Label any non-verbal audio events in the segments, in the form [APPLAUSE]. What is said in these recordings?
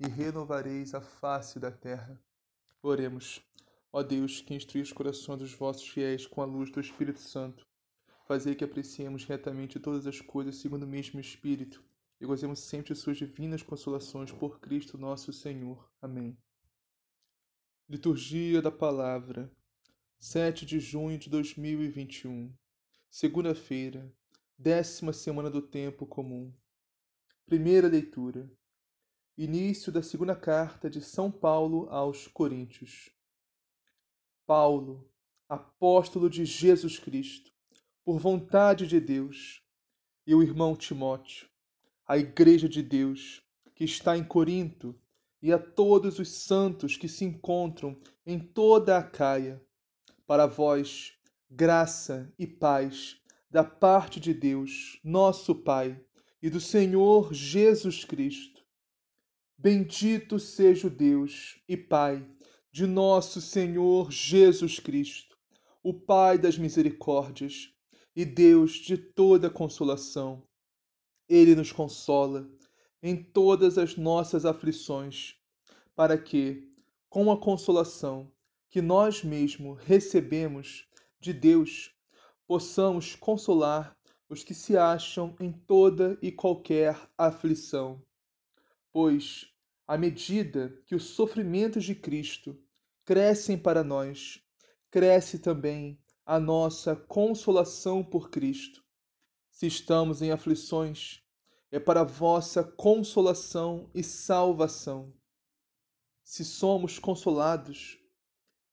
e renovareis a face da terra. Oremos. Ó Deus, que instrui os corações dos vossos fiéis com a luz do Espírito Santo, fazei que apreciemos retamente todas as coisas segundo o mesmo Espírito e gozemos sempre suas divinas consolações por Cristo nosso Senhor. Amém. Liturgia da Palavra, 7 de junho de 2021, segunda-feira, décima semana do Tempo Comum. Primeira leitura. Início da segunda carta de São Paulo aos Coríntios. Paulo, apóstolo de Jesus Cristo, por vontade de Deus, e o irmão Timóteo, a igreja de Deus que está em Corinto, e a todos os santos que se encontram em toda a Caia, para vós, graça e paz da parte de Deus, nosso Pai, e do Senhor Jesus Cristo Bendito seja o Deus e Pai de nosso Senhor Jesus Cristo, o Pai das misericórdias e Deus de toda consolação. Ele nos consola em todas as nossas aflições, para que, com a consolação que nós mesmos recebemos de Deus, possamos consolar os que se acham em toda e qualquer aflição. Pois à medida que os sofrimentos de Cristo crescem para nós, cresce também a nossa consolação por Cristo. Se estamos em aflições, é para vossa consolação e salvação. Se somos consolados,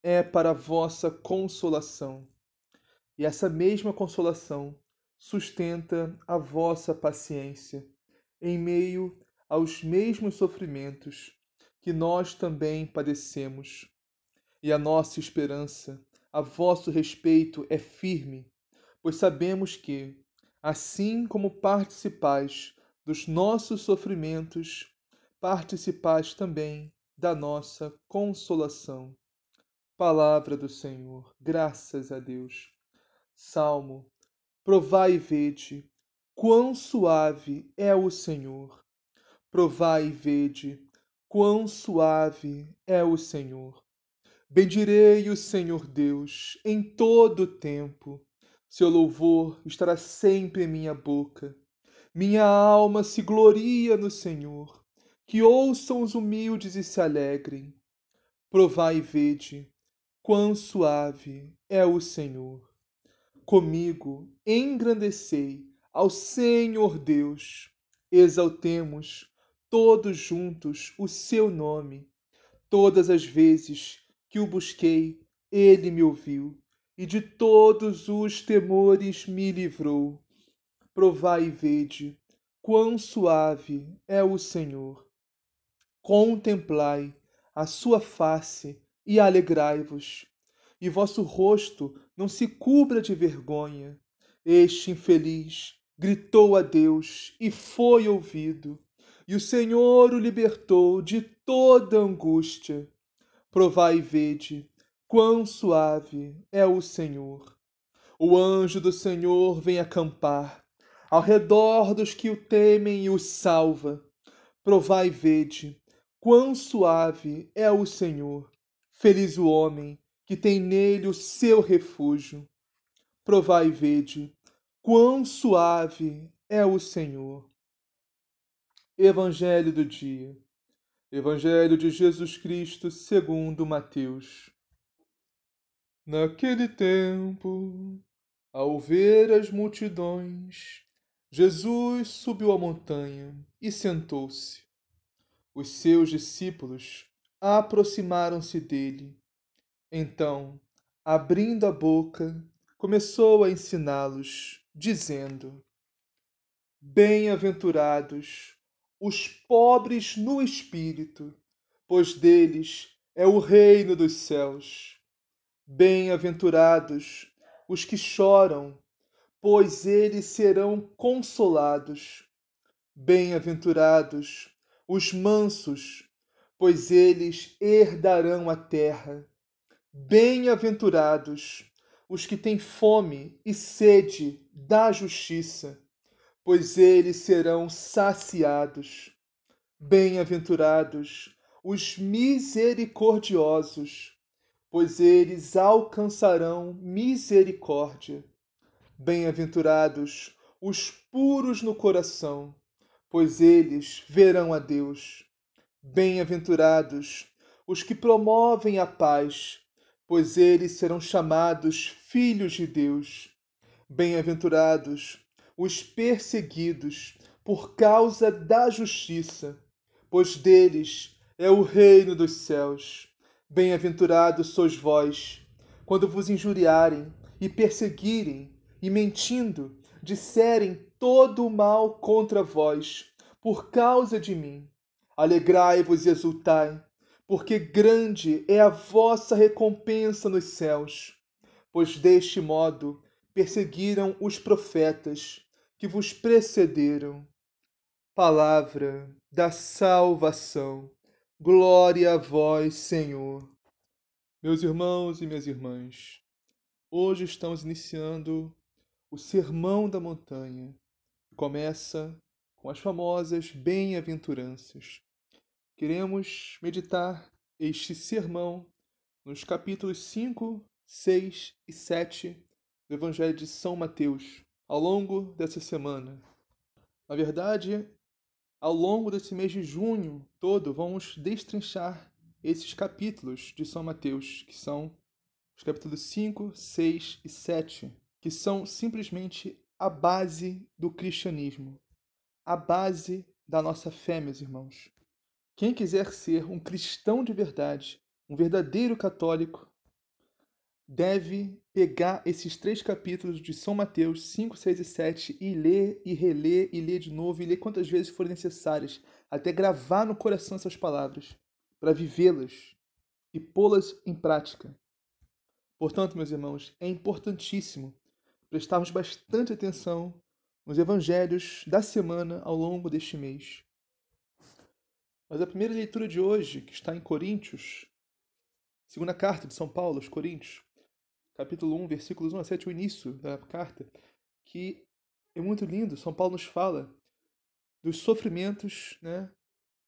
é para vossa consolação. E essa mesma consolação sustenta a vossa paciência em meio aos mesmos sofrimentos que nós também padecemos. E a nossa esperança a vosso respeito é firme, pois sabemos que, assim como participais dos nossos sofrimentos, participais também da nossa consolação. Palavra do Senhor, graças a Deus. Salmo: Provai e vede quão suave é o Senhor Provai e vede quão suave é o Senhor. Bendirei o Senhor Deus em todo o tempo. Seu louvor estará sempre em minha boca. Minha alma se gloria no Senhor. Que ouçam os humildes e se alegrem. Provai e vede quão suave é o Senhor. Comigo engrandecei ao Senhor Deus. Exaltemos todos juntos o seu nome. Todas as vezes que o busquei, ele me ouviu e de todos os temores me livrou. Provai e vede quão suave é o Senhor. Contemplai a sua face e alegrai-vos, e vosso rosto não se cubra de vergonha. Este infeliz gritou a Deus e foi ouvido e o Senhor o libertou de toda angústia. Provai e vede quão suave é o Senhor. O anjo do Senhor vem acampar ao redor dos que o temem e o salva. Provai e vede quão suave é o Senhor. Feliz o homem que tem nele o seu refúgio. Provai e vede quão suave é o Senhor. Evangelho do dia. Evangelho de Jesus Cristo segundo Mateus. Naquele tempo, ao ver as multidões, Jesus subiu a montanha e sentou-se. Os seus discípulos aproximaram-se dele. Então, abrindo a boca, começou a ensiná-los, dizendo: Bem-aventurados os pobres no espírito, pois deles é o reino dos céus. Bem-aventurados os que choram, pois eles serão consolados. Bem-aventurados os mansos, pois eles herdarão a terra. Bem-aventurados os que têm fome e sede da justiça pois eles serão saciados. Bem-aventurados os misericordiosos, pois eles alcançarão misericórdia. Bem-aventurados os puros no coração, pois eles verão a Deus. Bem-aventurados os que promovem a paz, pois eles serão chamados filhos de Deus. Bem-aventurados os perseguidos por causa da justiça, pois deles é o reino dos céus. Bem-aventurados sois vós, quando vos injuriarem e perseguirem, e mentindo, disserem todo o mal contra vós, por causa de mim. Alegrai-vos e exultai, porque grande é a vossa recompensa nos céus. Pois deste modo perseguiram os profetas que vos precederam. Palavra da salvação. Glória a vós, Senhor. Meus irmãos e minhas irmãs, hoje estamos iniciando o Sermão da Montanha. Começa com as famosas bem-aventuranças. Queremos meditar este sermão nos capítulos 5, 6 e 7 do Evangelho de São Mateus ao longo dessa semana. Na verdade, ao longo desse mês de junho todo, vamos destrinchar esses capítulos de São Mateus, que são os capítulos 5, 6 e 7, que são simplesmente a base do cristianismo, a base da nossa fé, meus irmãos. Quem quiser ser um cristão de verdade, um verdadeiro católico, deve pegar esses três capítulos de São Mateus 5, 6 e 7 e ler e reler e ler de novo e ler quantas vezes forem necessárias, até gravar no coração essas palavras, para vivê-las e pô-las em prática. Portanto, meus irmãos, é importantíssimo prestarmos bastante atenção nos evangelhos da semana ao longo deste mês. Mas a primeira leitura de hoje, que está em Coríntios, segunda carta de São Paulo aos Coríntios, capítulo 1, versículos 1 a 7, o início da carta, que é muito lindo. São Paulo nos fala dos sofrimentos né,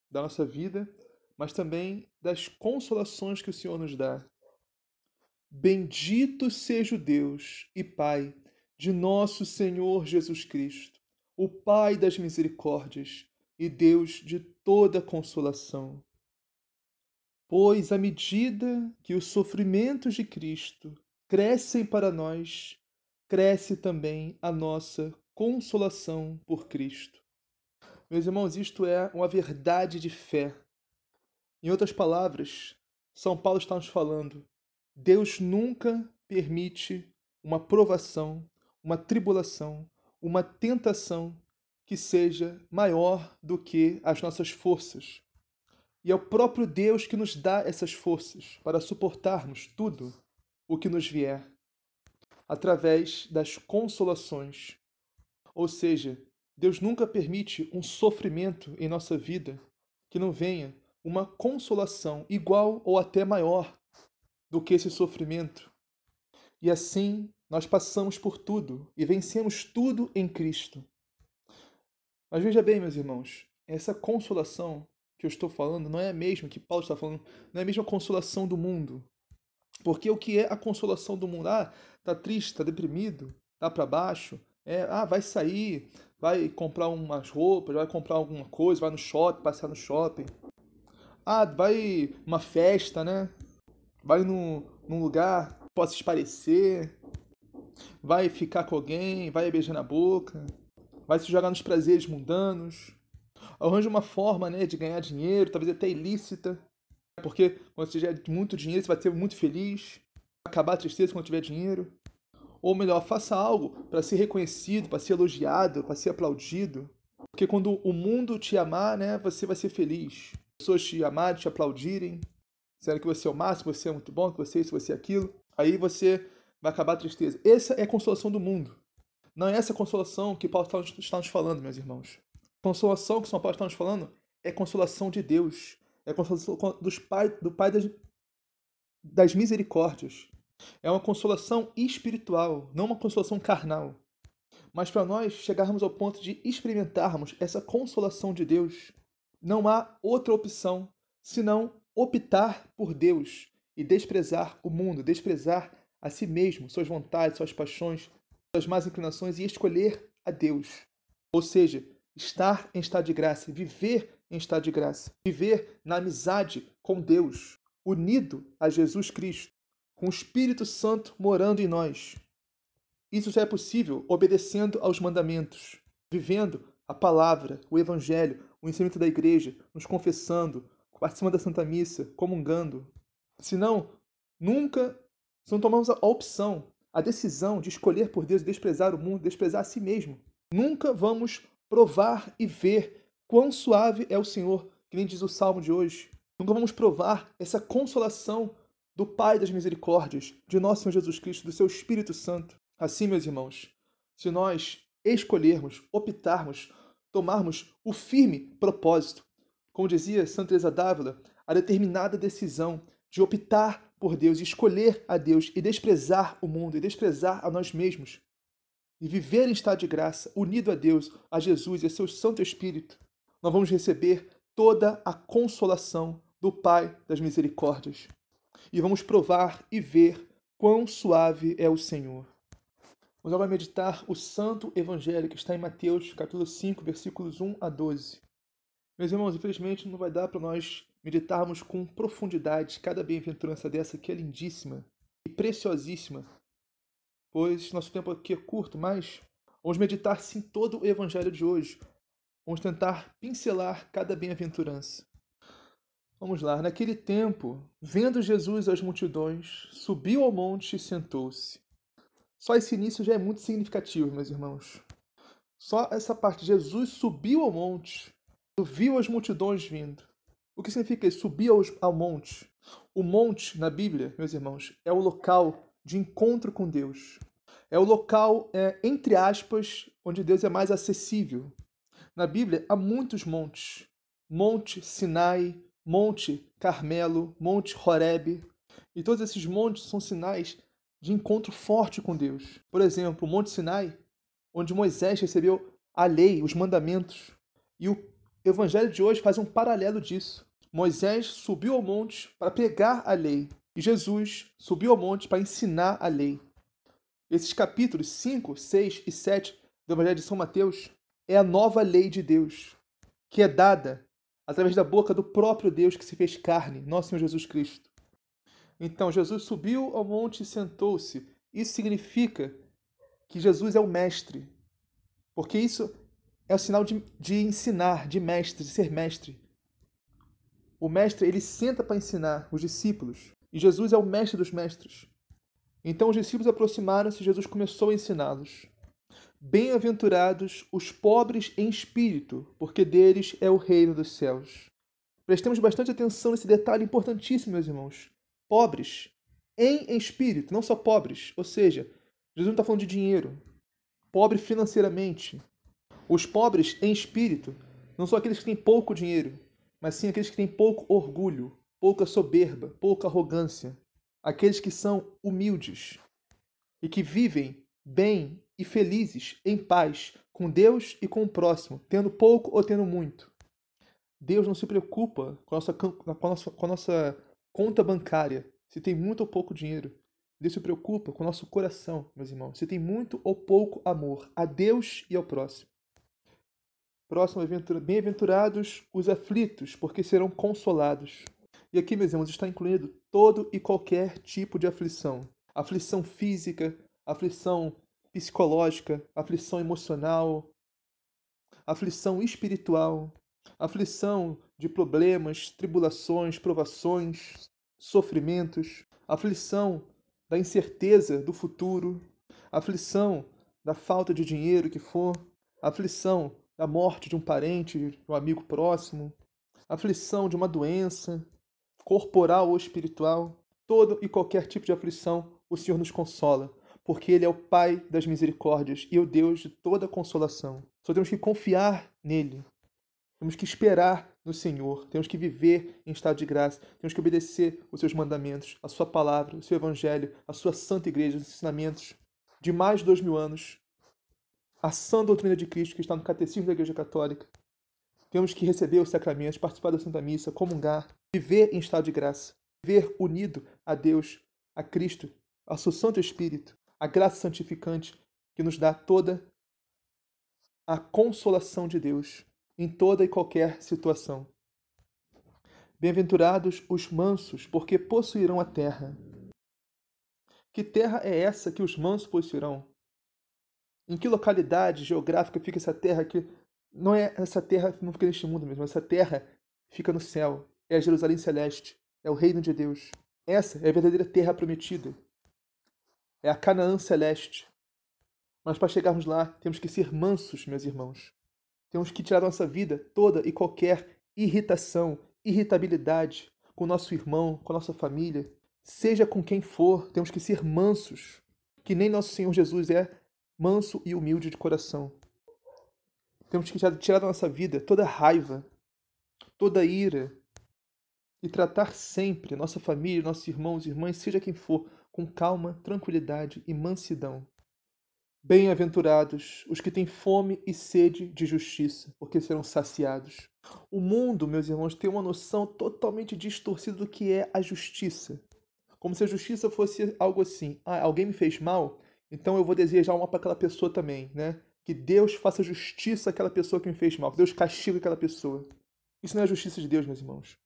da nossa vida, mas também das consolações que o Senhor nos dá. Bendito seja o Deus e Pai de nosso Senhor Jesus Cristo, o Pai das misericórdias e Deus de toda consolação. Pois à medida que os sofrimentos de Cristo crescem para nós, cresce também a nossa consolação por Cristo. Meus irmãos, isto é uma verdade de fé. Em outras palavras, São Paulo está nos falando: Deus nunca permite uma provação, uma tribulação, uma tentação que seja maior do que as nossas forças. E é o próprio Deus que nos dá essas forças para suportarmos tudo o que nos vier, através das consolações. Ou seja, Deus nunca permite um sofrimento em nossa vida que não venha uma consolação igual ou até maior do que esse sofrimento. E assim nós passamos por tudo e vencemos tudo em Cristo. Mas veja bem, meus irmãos, essa consolação que eu estou falando não é a mesma que Paulo está falando, não é a mesma consolação do mundo. Porque o que é a consolação do mundo? Ah, tá triste, tá deprimido, tá para baixo. É, ah, vai sair, vai comprar umas roupas, vai comprar alguma coisa, vai no shopping, passear no shopping. Ah, vai uma festa, né? Vai num, num lugar que possa esparecer. Vai ficar com alguém, vai beijar na boca. Vai se jogar nos prazeres mundanos. Arranja uma forma né, de ganhar dinheiro, talvez até ilícita. Porque quando você tiver muito dinheiro, você vai ser muito feliz. Acabar a tristeza quando tiver dinheiro. Ou melhor, faça algo para ser reconhecido, para ser elogiado, para ser aplaudido. Porque quando o mundo te amar, né, você vai ser feliz. As pessoas te amarem, te aplaudirem, dizendo que você é o máximo, você é muito bom, que você é isso, você é aquilo. Aí você vai acabar a tristeza. Essa é a consolação do mundo. Não é essa consolação que Paulo está nos falando, meus irmãos. Consolação que São Paulo está nos falando é consolação de Deus. É consolação dos pai, do Pai das, das misericórdias. É uma consolação espiritual, não uma consolação carnal. Mas para nós chegarmos ao ponto de experimentarmos essa consolação de Deus, não há outra opção senão optar por Deus e desprezar o mundo, desprezar a si mesmo, suas vontades, suas paixões, suas más inclinações e escolher a Deus. Ou seja, estar em estado de graça, viver em estado de graça, viver na amizade com Deus, unido a Jesus Cristo com o Espírito Santo morando em nós. Isso só é possível obedecendo aos mandamentos, vivendo a palavra, o evangelho, o ensinamento da igreja, nos confessando, participando da Santa Missa, comungando. Senão, nunca, se não tomarmos a opção, a decisão de escolher por Deus desprezar o mundo, desprezar a si mesmo, nunca vamos provar e ver quão suave é o Senhor, que nem diz o salmo de hoje. Nunca vamos provar essa consolação do Pai das misericórdias, de nosso Senhor Jesus Cristo, do seu Espírito Santo. Assim, meus irmãos, se nós escolhermos, optarmos, tomarmos o firme propósito, como dizia Santa Teresa d'Ávila, a determinada decisão de optar por Deus, escolher a Deus e desprezar o mundo e desprezar a nós mesmos, e viver em estado de graça, unido a Deus, a Jesus e a seu Santo Espírito, nós vamos receber toda a consolação do Pai das misericórdias e vamos provar e ver quão suave é o Senhor. Vamos agora meditar o Santo Evangelho que está em Mateus, capítulo 5, versículos 1 a 12. Meus irmãos, infelizmente não vai dar para nós meditarmos com profundidade cada bem-aventurança dessa que é lindíssima e preciosíssima, pois nosso tempo aqui é curto, mas vamos meditar sim todo o Evangelho de hoje. Vamos tentar pincelar cada bem-aventurança. Vamos lá. Naquele tempo, vendo Jesus as multidões, subiu ao monte e sentou-se. Só esse início já é muito significativo, meus irmãos. Só essa parte. Jesus subiu ao monte, viu as multidões vindo. O que significa isso? Subir ao monte. O monte, na Bíblia, meus irmãos, é o local de encontro com Deus. É o local, é, entre aspas, onde Deus é mais acessível. Na Bíblia, há muitos montes. Monte Sinai, Monte Carmelo, Monte Horebe. E todos esses montes são sinais de encontro forte com Deus. Por exemplo, o Monte Sinai, onde Moisés recebeu a lei, os mandamentos. E o evangelho de hoje faz um paralelo disso. Moisés subiu ao monte para pregar a lei e Jesus subiu ao monte para ensinar a lei. Esses capítulos 5, 6 e 7 do Evangelho de São Mateus é a nova lei de Deus, que é dada através da boca do próprio Deus que se fez carne, nosso Senhor Jesus Cristo. Então, Jesus subiu ao monte e sentou-se. Isso significa que Jesus é o mestre, porque isso é o sinal de, de ensinar, de mestre, de ser mestre. O mestre, ele senta para ensinar os discípulos, e Jesus é o mestre dos mestres. Então os discípulos aproximaram-se e Jesus começou a ensiná-los. Bem-aventurados os pobres em espírito, porque deles é o reino dos céus. Prestemos bastante atenção nesse detalhe importantíssimo, meus irmãos. Pobres em espírito, não só pobres. Ou seja, Jesus não está falando de dinheiro. Pobre financeiramente. Os pobres em espírito não são aqueles que têm pouco dinheiro, mas sim aqueles que têm pouco orgulho, pouca soberba, pouca arrogância. Aqueles que são humildes e que vivem bem e felizes, em paz, com Deus e com o próximo, tendo pouco ou tendo muito. Deus não se preocupa com a nossa, com a nossa, com a nossa conta bancária, se tem muito ou pouco dinheiro. Deus se preocupa com o nosso coração, meus irmãos, se tem muito ou pouco amor a Deus e ao próximo. Próximo, bem-aventurados os aflitos, porque serão consolados. E aqui, meus irmãos, está incluído todo e qualquer tipo de aflição: aflição física, aflição psicológica, aflição emocional, aflição espiritual, aflição de problemas, tribulações, provações, sofrimentos, aflição da incerteza do futuro, aflição da falta de dinheiro que for, aflição da morte de um parente, de um amigo próximo, aflição de uma doença, corporal ou espiritual, todo e qualquer tipo de aflição, o Senhor nos consola, porque Ele é o Pai das misericórdias e o Deus de toda consolação. Só temos que confiar nele. Temos que esperar no Senhor, temos que viver em estado de graça, temos que obedecer os seus mandamentos, a sua palavra, o seu evangelho, a sua santa igreja, os ensinamentos de mais de dois mil anos, a sã doutrina de Cristo que está no catecismo da Igreja Católica. Temos que receber os sacramentos, participar da Santa Missa, comungar, viver em estado de graça, viver unido a Deus, a Cristo, ao seu Santo Espírito, a graça santificante que nos dá toda a consolação de Deus em toda e qualquer situação. Bem-aventurados os mansos, porque possuirão a terra. Que terra é essa que os mansos possuirão? Em que localidade geográfica fica essa terra que não é essa terra não fica neste mundo mesmo, essa terra fica no céu é a Jerusalém Celeste, é o reino de Deus. Essa é a verdadeira terra prometida. É a Canaã Celeste. Mas para chegarmos lá, temos que ser mansos, meus irmãos. Temos que tirar da nossa vida toda e qualquer irritação, irritabilidade com nosso irmão, com nossa família, seja com quem for, temos que ser mansos, que nem nosso Senhor Jesus é manso e humilde de coração. Temos que tirar da nossa vida toda raiva, toda ira, e tratar sempre nossa família, nossos irmãos irmãs, seja quem for, com calma, tranquilidade e mansidão. Bem-aventurados os que têm fome e sede de justiça, porque serão saciados. O mundo, meus irmãos, tem uma noção totalmente distorcida do que é a justiça. Como se a justiça fosse algo assim: ah, alguém me fez mal, então eu vou desejar mal para aquela pessoa também, né? Que Deus faça justiça àquela pessoa que me fez mal, que Deus castigue aquela pessoa. Isso não é a justiça de Deus, meus irmãos.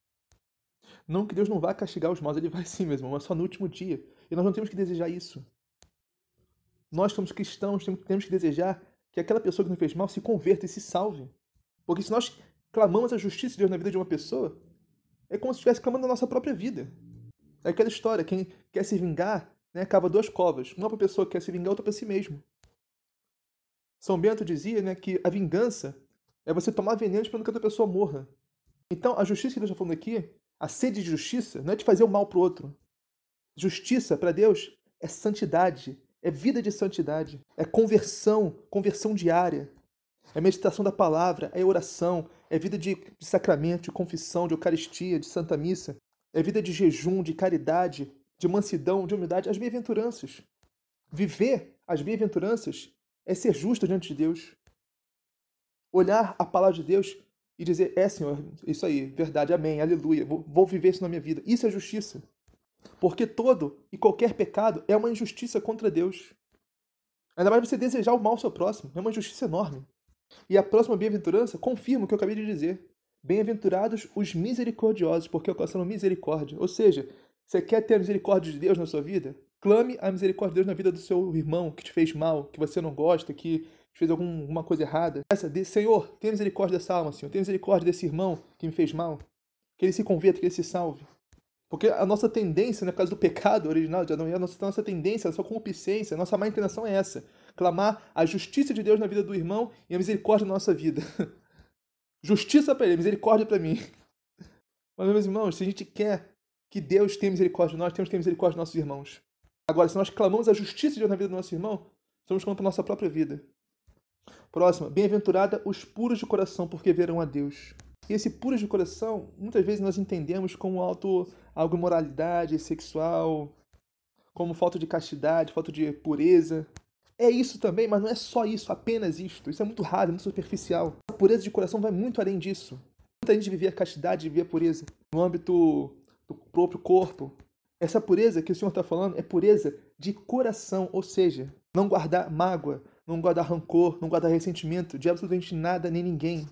Não que Deus não vá castigar os maus, ele vai sim, meu irmão, mas só no último dia. E nós não temos que desejar isso. Nós, somos cristãos, temos que desejar que aquela pessoa que nos fez mal se converta e se salve. Porque se nós clamamos a justiça de Deus na vida de uma pessoa, é como se estivesse clamando na nossa própria vida. É aquela história, quem quer se vingar, né, cava duas covas. Uma para a pessoa que quer se vingar, outra para si mesmo. São Bento dizia né, que a vingança é você tomar veneno esperando que outra pessoa morra. Então, a justiça que Deus está falando aqui a sede de justiça não é de fazer o mal para o outro. Justiça para Deus é santidade, é vida de santidade, é conversão, conversão diária, é meditação da palavra, é oração, é vida de, de sacramento, de confissão, de eucaristia, de santa missa, é vida de jejum, de caridade, de mansidão, de humildade, as bem-aventuranças. Viver as bem-aventuranças é ser justo diante de Deus. Olhar a palavra de Deus e dizer: É, Senhor, isso aí, verdade, amém, aleluia, vou, vou viver isso na minha vida. Isso é justiça. Porque todo e qualquer pecado é uma injustiça contra Deus. Ainda mais você desejar o mal ao seu próximo, é uma injustiça enorme. E a próxima bem-aventurança confirma o que eu acabei de dizer. Bem-aventurados os misericordiosos, porque alcançaram misericórdia. Ou seja, você quer ter a misericórdia de Deus na sua vida? Clame a misericórdia de Deus na vida do seu irmão que te fez mal, que você não gosta, que fez alguma coisa errada. Essa de Senhor, tenha misericórdia dessa alma, Senhor. Tenha misericórdia desse irmão que me fez mal. Que ele se converta, que ele se salve. Porque a nossa tendência, no caso do pecado original de Adão e Eva, a nossa, a nossa tendência, a nossa concupiscência, a nossa má inclinação é essa. Clamar a justiça de Deus na vida do irmão e a misericórdia na nossa vida. [LAUGHS] justiça para ele, misericórdia para mim. [LAUGHS] Mas, meus irmãos, se a gente quer que Deus tenha misericórdia de nós, temos que ter misericórdia dos nossos irmãos. Agora, se nós clamamos a justiça de Deus na vida do nosso irmão, estamos clamando para a nossa própria vida. Próxima, bem-aventurada os puros de coração, porque verão a Deus. E esse puros de coração, muitas vezes nós entendemos como alto, algo imoralidade sexual, como falta de castidade, falta de pureza. É isso também, mas não é só isso, apenas isto. Isso é muito raro, muito superficial. A pureza de coração vai muito além disso. Muita gente vivia a castidade, vivia a pureza no âmbito do próprio corpo. Essa pureza que o Senhor está falando é pureza de coração, ou seja, não guardar mágoa, não guardar rancor, não guardar ressentimento de absolutamente nada nem ninguém.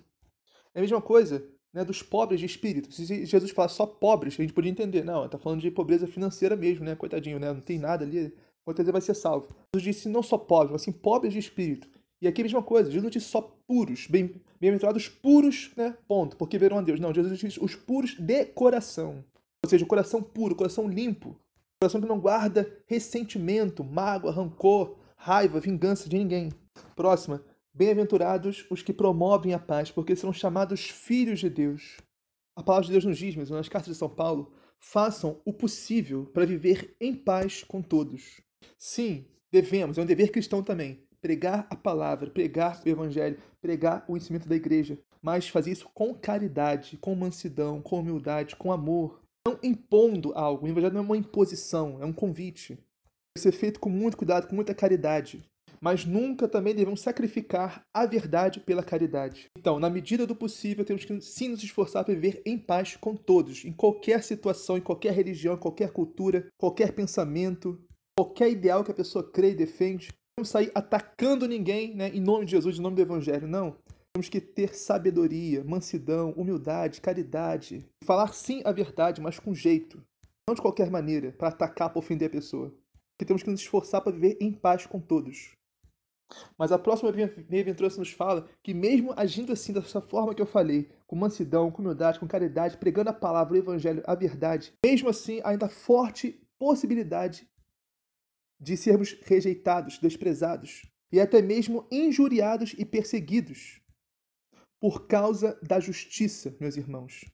É a mesma coisa né, dos pobres de espírito. Se Jesus falasse só pobres, a gente podia entender. Não, está falando de pobreza financeira mesmo, né? Coitadinho, né? Não tem nada ali. Com certeza vai ser salvo. Jesus disse não só pobres, mas sim pobres de espírito. E aqui a mesma coisa. Jesus não disse só puros, bem-aventurados bem puros, né? Ponto. Porque verão a Deus. Não, Jesus disse os puros de coração. Ou seja, o coração puro, o coração limpo. O coração que não guarda ressentimento, mágoa, rancor, raiva, vingança de ninguém. Próxima. Bem-aventurados os que promovem a paz, porque serão chamados filhos de Deus. A palavra de Deus nos diz, mesmo nas cartas de São Paulo, façam o possível para viver em paz com todos. Sim, devemos, é um dever cristão também, pregar a palavra, pregar o evangelho, pregar o ensinamento da igreja, mas fazer isso com caridade, com mansidão, com humildade, com amor, não impondo algo. O evangelho não é uma imposição, é um convite. Deve ser feito com muito cuidado, com muita caridade mas nunca também devemos sacrificar a verdade pela caridade. Então, na medida do possível, temos que sim nos esforçar para viver em paz com todos, em qualquer situação, em qualquer religião, em qualquer cultura, qualquer pensamento, qualquer ideal que a pessoa crê e defende. Não sair atacando ninguém né, em nome de Jesus, em nome do Evangelho, não. Temos que ter sabedoria, mansidão, humildade, caridade. Falar sim a verdade, mas com jeito. Não de qualquer maneira, para atacar, para ofender a pessoa. Que temos que nos esforçar para viver em paz com todos. Mas a próxima bem-aventurança nos fala que, mesmo agindo assim, dessa forma que eu falei, com mansidão, com humildade, com caridade, pregando a palavra, o evangelho, a verdade, mesmo assim, ainda forte possibilidade de sermos rejeitados, desprezados e até mesmo injuriados e perseguidos por causa da justiça, meus irmãos.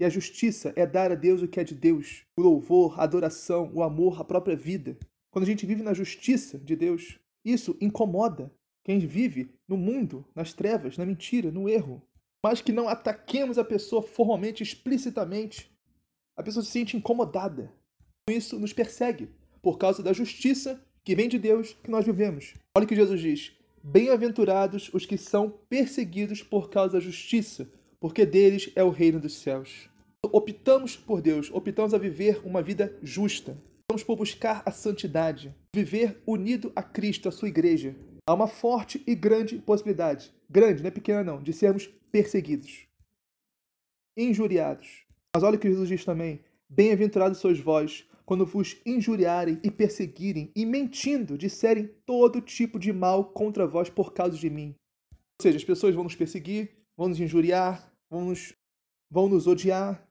E a justiça é dar a Deus o que é de Deus, o louvor, a adoração, o amor, a própria vida. Quando a gente vive na justiça de Deus, isso incomoda quem vive no mundo, nas trevas, na mentira, no erro. Mas que não ataquemos a pessoa formalmente, explicitamente. A pessoa se sente incomodada. Isso nos persegue por causa da justiça que vem de Deus que nós vivemos. Olha o que Jesus diz: Bem-aventurados os que são perseguidos por causa da justiça, porque deles é o reino dos céus. Optamos por Deus, optamos a viver uma vida justa, Vamos por buscar a santidade, viver unido a Cristo, a sua igreja. Há uma forte e grande possibilidade, grande, não é pequena não, de sermos perseguidos, injuriados. Mas olha o que Jesus diz também: Bem-aventurados sois vós, quando vos injuriarem e perseguirem e mentindo disserem todo tipo de mal contra vós por causa de mim. Ou seja, as pessoas vão nos perseguir, vão nos injuriar, vão nos, vão nos odiar,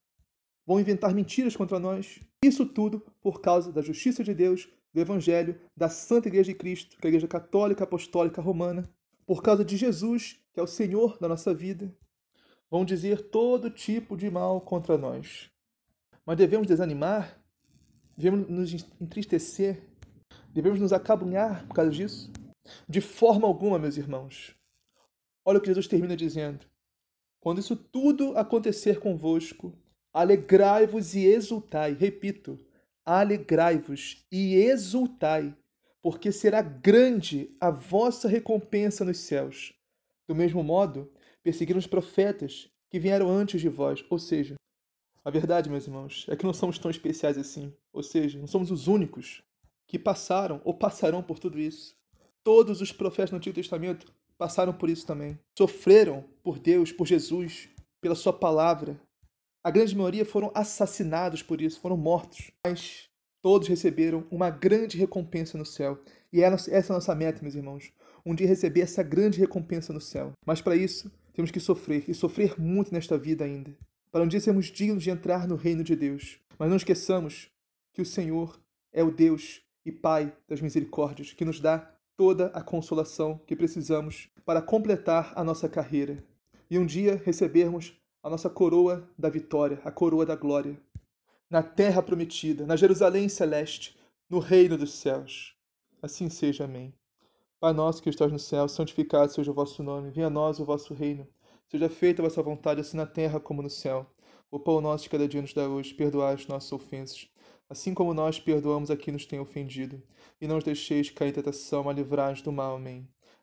vão inventar mentiras contra nós. Isso tudo por causa da justiça de Deus, do Evangelho, da Santa Igreja de Cristo, que é a Igreja Católica Apostólica Romana, por causa de Jesus, que é o Senhor da nossa vida. Vão dizer todo tipo de mal contra nós. Mas devemos desanimar, devemos nos entristecer, devemos nos acabunhar por causa disso? De forma alguma, meus irmãos. Olha o que Jesus termina dizendo: Quando isso tudo acontecer convosco, Alegrai-vos e exultai. Repito, alegrai-vos e exultai, porque será grande a vossa recompensa nos céus. Do mesmo modo, perseguiram os profetas que vieram antes de vós. Ou seja, a verdade, meus irmãos, é que não somos tão especiais assim. Ou seja, não somos os únicos que passaram ou passarão por tudo isso. Todos os profetas no Antigo Testamento passaram por isso também. Sofreram por Deus, por Jesus, pela Sua palavra, a grande maioria foram assassinados por isso, foram mortos. Mas todos receberam uma grande recompensa no céu. E essa é a nossa meta, meus irmãos. Um dia receber essa grande recompensa no céu. Mas para isso, temos que sofrer, e sofrer muito nesta vida ainda. Para um dia sermos dignos de entrar no reino de Deus. Mas não esqueçamos que o Senhor é o Deus e Pai das misericórdias, que nos dá toda a consolação que precisamos para completar a nossa carreira. E um dia recebermos a nossa coroa da vitória, a coroa da glória, na terra prometida, na Jerusalém celeste, no reino dos céus. Assim seja, amém. Pai nosso que estás no céu, santificado seja o vosso nome, venha a nós o vosso reino. Seja feita a vossa vontade, assim na terra como no céu. O pão nosso de cada dia nos dá hoje, perdoai as nossas ofensas, assim como nós perdoamos a quem nos tem ofendido. E não os deixeis cair em tentação, mas livrai-nos do mal. Amém.